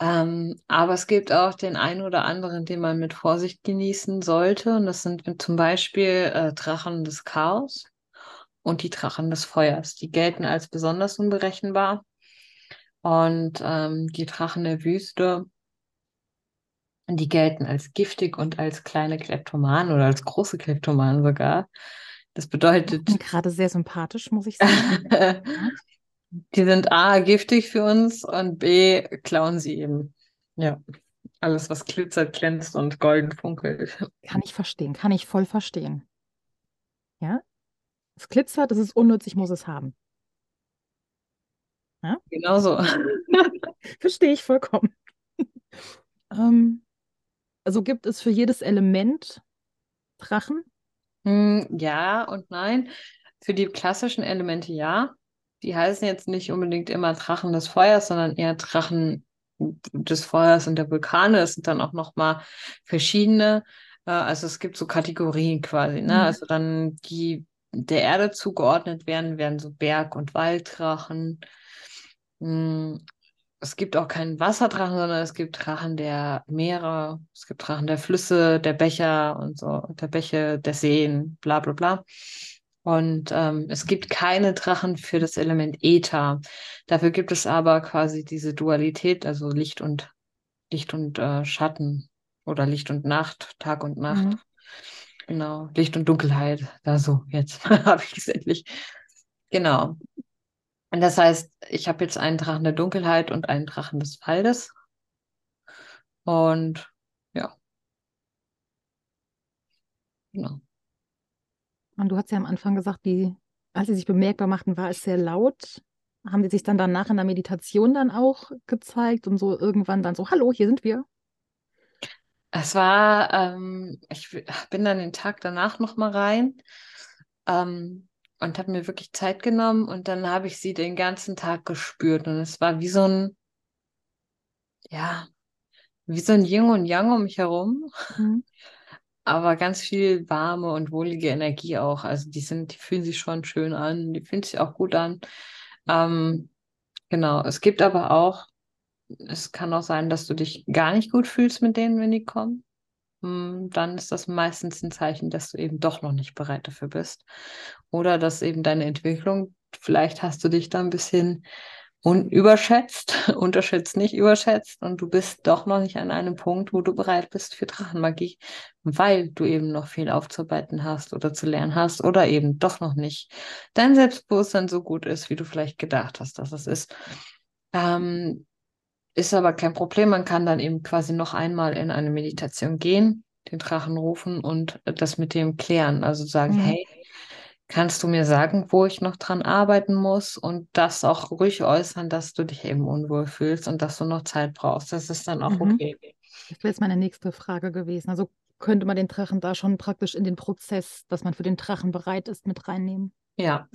ähm, aber es gibt auch den einen oder anderen, den man mit Vorsicht genießen sollte. Und das sind zum Beispiel äh, Drachen des Chaos und die Drachen des Feuers. Die gelten als besonders unberechenbar. Und ähm, die Drachen der Wüste die gelten als giftig und als kleine Kleptomanen oder als große Kleptomanen sogar. Das bedeutet. Gerade sehr sympathisch, muss ich sagen. *laughs* die sind A, giftig für uns und B, klauen sie eben. Ja. Alles, was glitzert, glänzt und golden funkelt. Kann ich verstehen, kann ich voll verstehen. Ja? Es glitzert, es ist unnütz, ich muss es haben. Ja? Genau so. *laughs* Verstehe ich vollkommen. *laughs* ähm, also gibt es für jedes Element Drachen? Hm, ja und nein. Für die klassischen Elemente ja. Die heißen jetzt nicht unbedingt immer Drachen des Feuers, sondern eher Drachen des Feuers und der Vulkane. Es sind dann auch nochmal verschiedene. Äh, also es gibt so Kategorien quasi. Ne? Mhm. Also dann die der Erde zugeordnet werden, werden so Berg- und Walddrachen. Es gibt auch keinen Wasserdrachen, sondern es gibt Drachen der Meere, es gibt Drachen der Flüsse, der Becher und so, der Bäche, der Seen, bla bla bla. Und ähm, es gibt keine Drachen für das Element Äther. Dafür gibt es aber quasi diese Dualität, also Licht und Licht und äh, Schatten oder Licht und Nacht, Tag und Nacht. Mhm. Genau, Licht und Dunkelheit. Da so, jetzt *laughs* habe ich es endlich. Genau. Und das heißt, ich habe jetzt einen Drachen der Dunkelheit und einen Drachen des Waldes. Und ja. Genau. Und du hast ja am Anfang gesagt, die, als sie sich bemerkbar machten, war es sehr laut. Haben die sich dann danach in der Meditation dann auch gezeigt und so irgendwann dann so, hallo, hier sind wir? Es war, ähm, ich bin dann den Tag danach nochmal rein. Ähm, und habe mir wirklich Zeit genommen und dann habe ich sie den ganzen Tag gespürt und es war wie so ein, ja, wie so ein Yin und Yang um mich herum. Mhm. *laughs* Aber ganz viel warme und wohlige Energie auch. Also die sind, die fühlen sich schon schön an, die fühlen sich auch gut an. Ähm, genau. Es gibt aber auch, es kann auch sein, dass du dich gar nicht gut fühlst mit denen, wenn die kommen. Hm, dann ist das meistens ein Zeichen, dass du eben doch noch nicht bereit dafür bist. Oder dass eben deine Entwicklung, vielleicht hast du dich da ein bisschen und überschätzt, *laughs* unterschätzt nicht überschätzt und du bist doch noch nicht an einem Punkt, wo du bereit bist für Drachenmagie, weil du eben noch viel aufzuarbeiten hast oder zu lernen hast oder eben doch noch nicht dein Selbstbewusstsein so gut ist, wie du vielleicht gedacht hast, dass es ist. Ähm, ist aber kein Problem, man kann dann eben quasi noch einmal in eine Meditation gehen, den Drachen rufen und das mit dem klären, also sagen, mhm. hey, kannst du mir sagen, wo ich noch dran arbeiten muss und das auch ruhig äußern, dass du dich eben unwohl fühlst und dass du noch Zeit brauchst. Das ist dann auch mhm. okay. Das wäre jetzt meine nächste Frage gewesen. Also könnte man den Drachen da schon praktisch in den Prozess, dass man für den Drachen bereit ist, mit reinnehmen? Ja.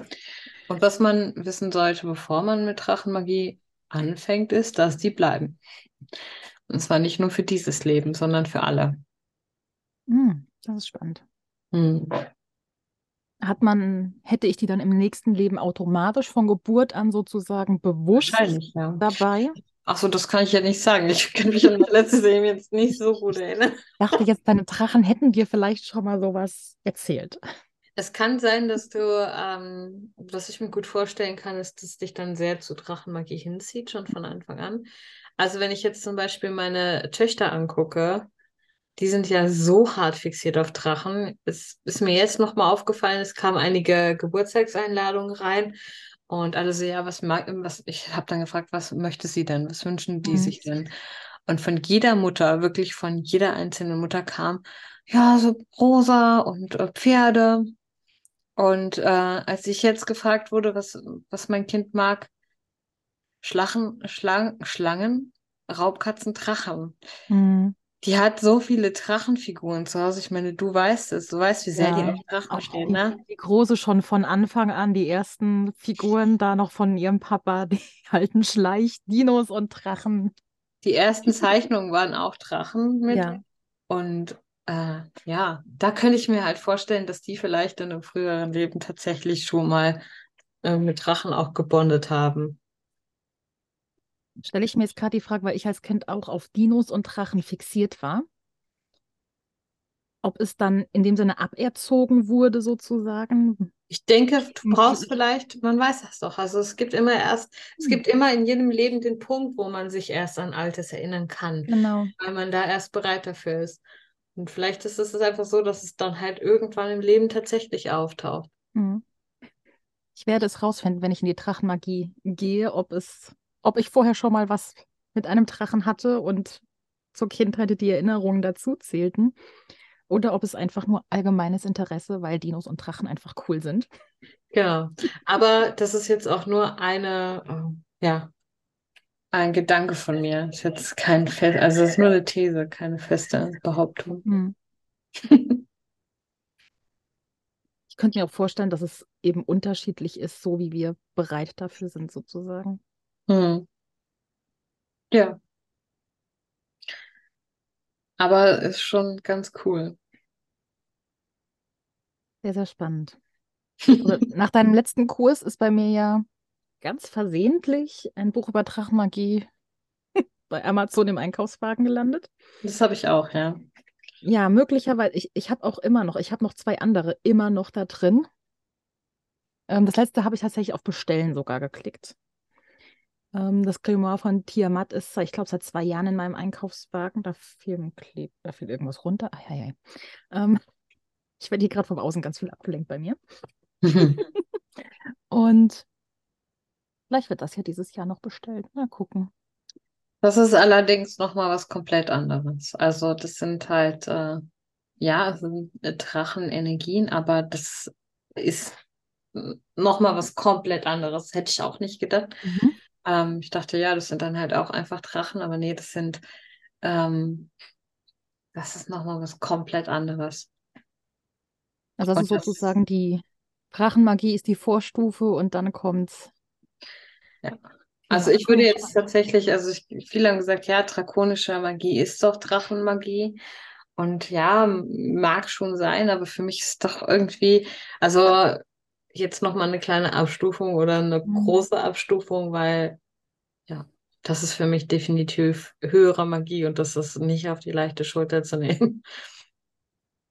Und was man wissen sollte, bevor man mit Drachenmagie anfängt, ist, dass die bleiben. Und zwar nicht nur für dieses Leben, sondern für alle. Hm, das ist spannend. Hm hat man, hätte ich die dann im nächsten Leben automatisch von Geburt an sozusagen bewusst ja. dabei? Achso, das kann ich ja nicht sagen. Ich kann mich an das letzte Leben jetzt nicht so gut erinnern. Ich dachte jetzt, deine Drachen hätten dir vielleicht schon mal sowas erzählt. Es kann sein, dass du, ähm, was ich mir gut vorstellen kann, ist, dass dich dann sehr zu Drachenmagie hinzieht, schon von Anfang an. Also wenn ich jetzt zum Beispiel meine Töchter angucke, die sind ja so hart fixiert auf Drachen. Es ist mir jetzt nochmal aufgefallen, es kamen einige Geburtstagseinladungen rein und alle so, ja, was mag, was, ich habe dann gefragt, was möchte sie denn? Was wünschen die mhm. sich denn? Und von jeder Mutter, wirklich von jeder einzelnen Mutter kam, ja, so rosa und äh, Pferde. Und äh, als ich jetzt gefragt wurde, was, was mein Kind mag, Schlachen, Schlang, Schlangen, Raubkatzen, Drachen. Mhm. Die hat so viele Drachenfiguren zu Hause. Ich meine, du weißt es. Du weißt, wie sehr ja, die auf Drachen auch stehen, ne? Die große schon von Anfang an, die ersten Figuren da noch von ihrem Papa, *laughs* die alten Schleich, Dinos und Drachen. Die ersten Zeichnungen waren auch Drachen mit. Ja. Und äh, ja, da könnte ich mir halt vorstellen, dass die vielleicht in einem früheren Leben tatsächlich schon mal äh, mit Drachen auch gebondet haben stelle ich mir jetzt gerade die Frage, weil ich als Kind auch auf Dinos und Drachen fixiert war. Ob es dann in dem Sinne aberzogen wurde, sozusagen. Ich denke, du brauchst vielleicht, man weiß das doch. Also es gibt immer erst, es hm. gibt immer in jedem Leben den Punkt, wo man sich erst an Altes erinnern kann. Genau. Weil man da erst bereit dafür ist. Und vielleicht ist es einfach so, dass es dann halt irgendwann im Leben tatsächlich auftaucht. Mhm. Ich werde es rausfinden, wenn ich in die Drachenmagie gehe, ob es ob ich vorher schon mal was mit einem Drachen hatte und zur Kindheit die Erinnerungen dazu zählten. Oder ob es einfach nur allgemeines Interesse, weil Dinos und Drachen einfach cool sind. Genau. Aber das ist jetzt auch nur eine, äh, ja, ein Gedanke von mir. Ist jetzt kein fest, also es ist nur eine These, keine feste Behauptung. Hm. *laughs* ich könnte mir auch vorstellen, dass es eben unterschiedlich ist, so wie wir bereit dafür sind, sozusagen. Hm. Ja, aber ist schon ganz cool. Sehr, sehr spannend. *laughs* Also, nach deinem letzten Kurs ist bei mir ja ganz versehentlich ein Buch über Drachenmagie *laughs* bei Amazon im Einkaufswagen gelandet. Das habe ich auch, ja. Ja, möglicherweise. Ich, ich habe auch immer noch, ich habe noch zwei andere immer noch da drin. Ähm, das letzte habe ich tatsächlich auf Bestellen sogar geklickt. Ähm, das Grimoire von Tiamat ist, ich glaube, seit zwei Jahren in meinem Einkaufswagen. Da fiel, Kleb, da fiel irgendwas runter. Ai, ai, ai. Ähm, ich werde hier gerade vom Außen ganz viel abgelenkt bei mir. *laughs* Und vielleicht wird das ja dieses Jahr noch bestellt. Mal gucken. Das ist allerdings nochmal was komplett anderes. Also das sind halt, äh, ja, sind Drachenenergien, aber das ist nochmal was komplett anderes. Hätte ich auch nicht gedacht. Mhm. Ähm, ich dachte, ja, das sind dann halt auch einfach Drachen, aber nee, das sind, ähm, das ist nochmal was komplett anderes. Also, also sozusagen die Drachenmagie ist die Vorstufe und dann kommt ja. Also ich würde jetzt tatsächlich, also ich, viele haben gesagt, ja, drakonische Magie ist doch Drachenmagie. Und ja, mag schon sein, aber für mich ist doch irgendwie, also jetzt nochmal eine kleine Abstufung oder eine mhm. große Abstufung, weil ja, das ist für mich definitiv höhere Magie und das ist nicht auf die leichte Schulter zu nehmen.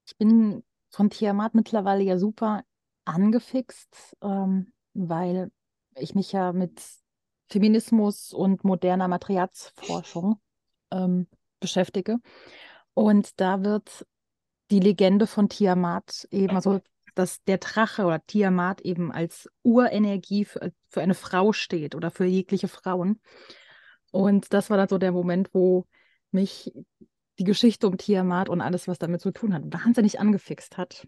Ich bin von Tiamat mittlerweile ja super angefixt, ähm, weil ich mich ja mit Feminismus und moderner Materiatsforschung ähm, beschäftige. Und da wird die Legende von Tiamat eben, also dass der Drache oder Tiamat eben als Urenergie für, für eine Frau steht oder für jegliche Frauen. Und das war dann so der Moment, wo mich die Geschichte um Tiamat und alles, was damit zu tun hat, wahnsinnig angefixt hat.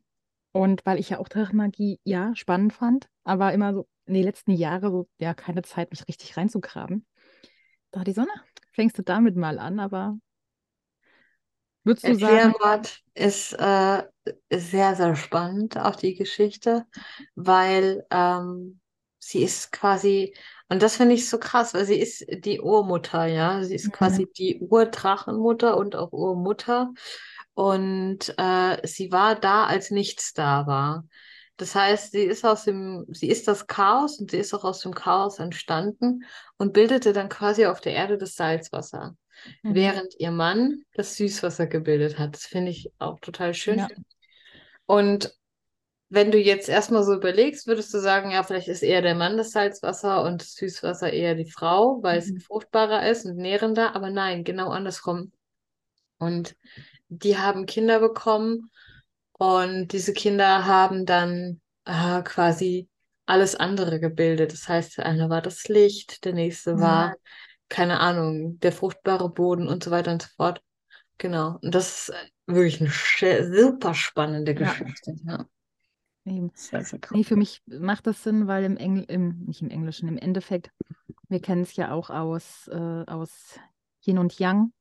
Und weil ich ja auch Drachenmagie, ja, spannend fand, aber immer so in den letzten Jahren so, ja, keine Zeit, mich richtig reinzugraben. Da die Sonne, fängst du damit mal an, aber würdest du sagen. Tiamat ist äh, sehr, sehr spannend, auch die Geschichte, weil ähm, sie ist quasi und das finde ich so krass, weil sie ist die Urmutter, ja. Sie ist mhm. quasi die Urdrachenmutter und auch Urmutter. Und äh, sie war da, als nichts da war. Das heißt, sie ist aus dem, sie ist das Chaos und sie ist auch aus dem Chaos entstanden und bildete dann quasi auf der Erde das Salzwasser, mhm. während ihr Mann das Süßwasser gebildet hat. Das finde ich auch total schön. Ja. Und wenn du jetzt erstmal so überlegst, würdest du sagen, ja, vielleicht ist eher der Mann das Salzwasser und das Süßwasser eher die Frau, weil mhm. es fruchtbarer ist und nährender. Aber nein, genau andersrum. Und die haben Kinder bekommen und diese Kinder haben dann äh, quasi alles andere gebildet. Das heißt, der eine war das Licht, der nächste war, keine Ahnung, der fruchtbare Boden und so weiter und so fort. Genau. Und das ist wirklich eine super spannende Geschichte. Ja. ja. Eben. Sehr, sehr cool. Nee, für mich macht das Sinn, weil im, Engl im nicht im Englischen, im Endeffekt, wir kennen es ja auch aus, äh, aus Yin und Yang.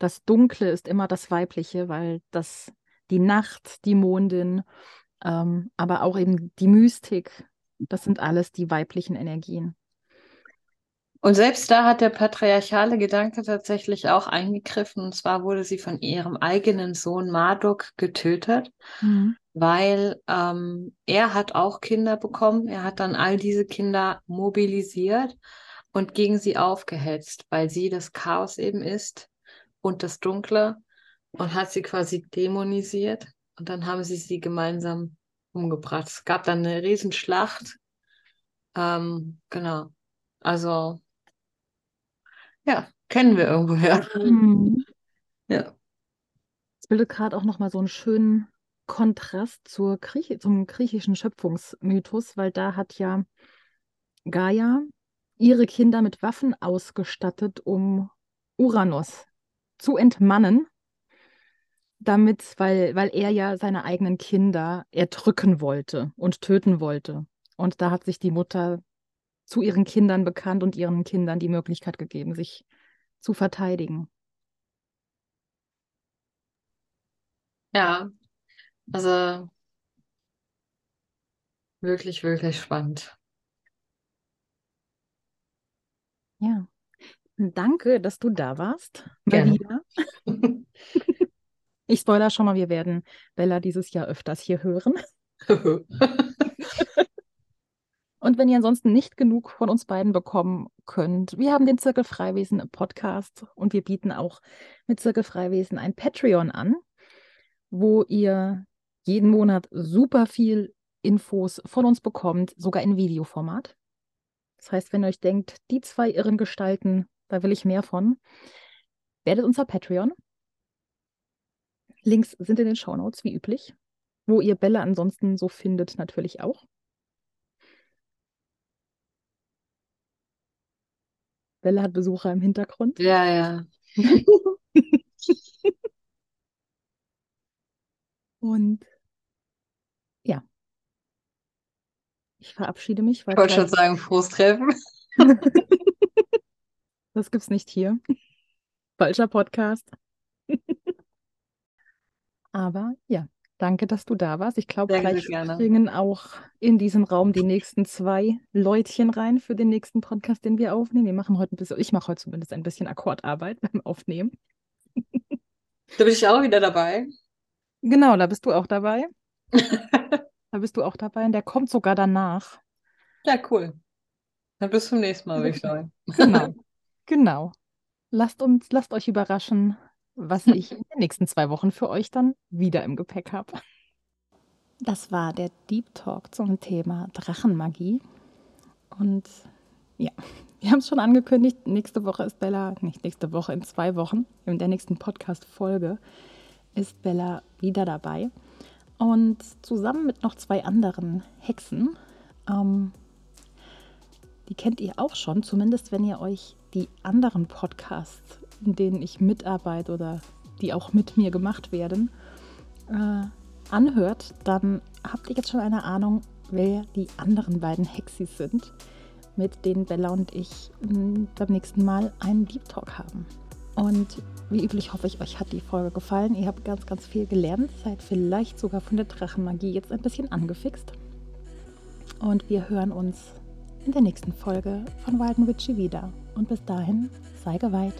Das Dunkle ist immer das Weibliche, weil das die Nacht, die Mondin, ähm, aber auch eben die Mystik, das sind alles die weiblichen Energien. Und selbst da hat der patriarchale Gedanke tatsächlich auch eingegriffen. Und zwar wurde sie von ihrem eigenen Sohn Marduk getötet. Mhm weil ähm, er hat auch Kinder bekommen. Er hat dann all diese Kinder mobilisiert und gegen sie aufgehetzt, weil sie das Chaos eben ist und das Dunkle und hat sie quasi dämonisiert. Und dann haben sie sie gemeinsam umgebracht. Es gab dann eine Riesenschlacht. Ähm, genau. Also, ja, kennen wir irgendwoher. Mhm. Ja. Es bildet gerade auch nochmal so einen schönen Kontrast zur Grieche, zum griechischen Schöpfungsmythos, weil da hat ja Gaia ihre Kinder mit Waffen ausgestattet, um Uranus zu entmannen, damit, weil, weil er ja seine eigenen Kinder erdrücken wollte und töten wollte. Und da hat sich die Mutter zu ihren Kindern bekannt und ihren Kindern die Möglichkeit gegeben, sich zu verteidigen. Ja, also wirklich, wirklich spannend. Ja. Danke, dass du da warst. Gerne. Ich spoiler schon mal, wir werden Bella dieses Jahr öfters hier hören. *laughs* Und wenn ihr ansonsten nicht genug von uns beiden bekommen könnt, wir haben den Zirkel Freiwesen Podcast und wir bieten auch mit Zirkel Freiwesen ein Patreon an, wo ihr jeden Monat super viel Infos von uns bekommt, sogar in Videoformat. Das heißt, wenn ihr euch denkt, die zwei irren Gestalten, da will ich mehr von, werdet unser Patreon. Links sind in den Shownotes, wie üblich. Wo ihr Bälle ansonsten so findet, natürlich auch. Bella hat Besucher im Hintergrund. Ja, ja. *laughs* Und ja, ich verabschiede mich. Ich wollte schon sagen, frohes Treffen. *laughs* das gibt's nicht hier. *laughs* Falscher Podcast. *laughs* Aber ja, Danke, dass du da warst. Ich glaube, gleich springen auch in diesen Raum die nächsten zwei Leutchen rein für den nächsten Podcast, den wir aufnehmen. Wir machen heute ein bisschen, ich mache heute zumindest ein bisschen Akkordarbeit *laughs* beim Aufnehmen. Da bin ich auch wieder dabei. Genau, da bist du auch dabei. da bist du auch dabei und der kommt sogar danach. Ja, cool. Dann bis zum nächsten Mal, würde ich sagen. Genau. Genau. Lasst uns, lasst euch überraschen, was *laughs* ich in den nächsten zwei Wochen für euch dann wieder im Gepäck habe. Das war der Deep Talk zum Thema Drachenmagie. Und ja, wir haben es schon angekündigt, nächste Woche ist Bella, nicht nächste Woche, in zwei Wochen, in der nächsten Podcast-Folge, ist Bella wieder dabei. Und zusammen mit noch zwei anderen Hexen, ähm, die kennt ihr auch schon, zumindest wenn ihr euch die anderen Podcasts in denen ich mitarbeite oder die auch mit mir gemacht werden, äh, anhört, dann habt ihr jetzt schon eine Ahnung, wer die anderen beiden Hexis sind, mit denen Bella und ich hm, beim nächsten Mal einen Deep Talk haben. Und wie üblich hoffe ich, euch hat die Folge gefallen. Ihr habt ganz, ganz viel gelernt, seid vielleicht sogar von der Drachenmagie jetzt ein bisschen angefixt. Und wir hören uns in der nächsten Folge von Wild Witchy wieder. Und bis dahin, sei geweiht.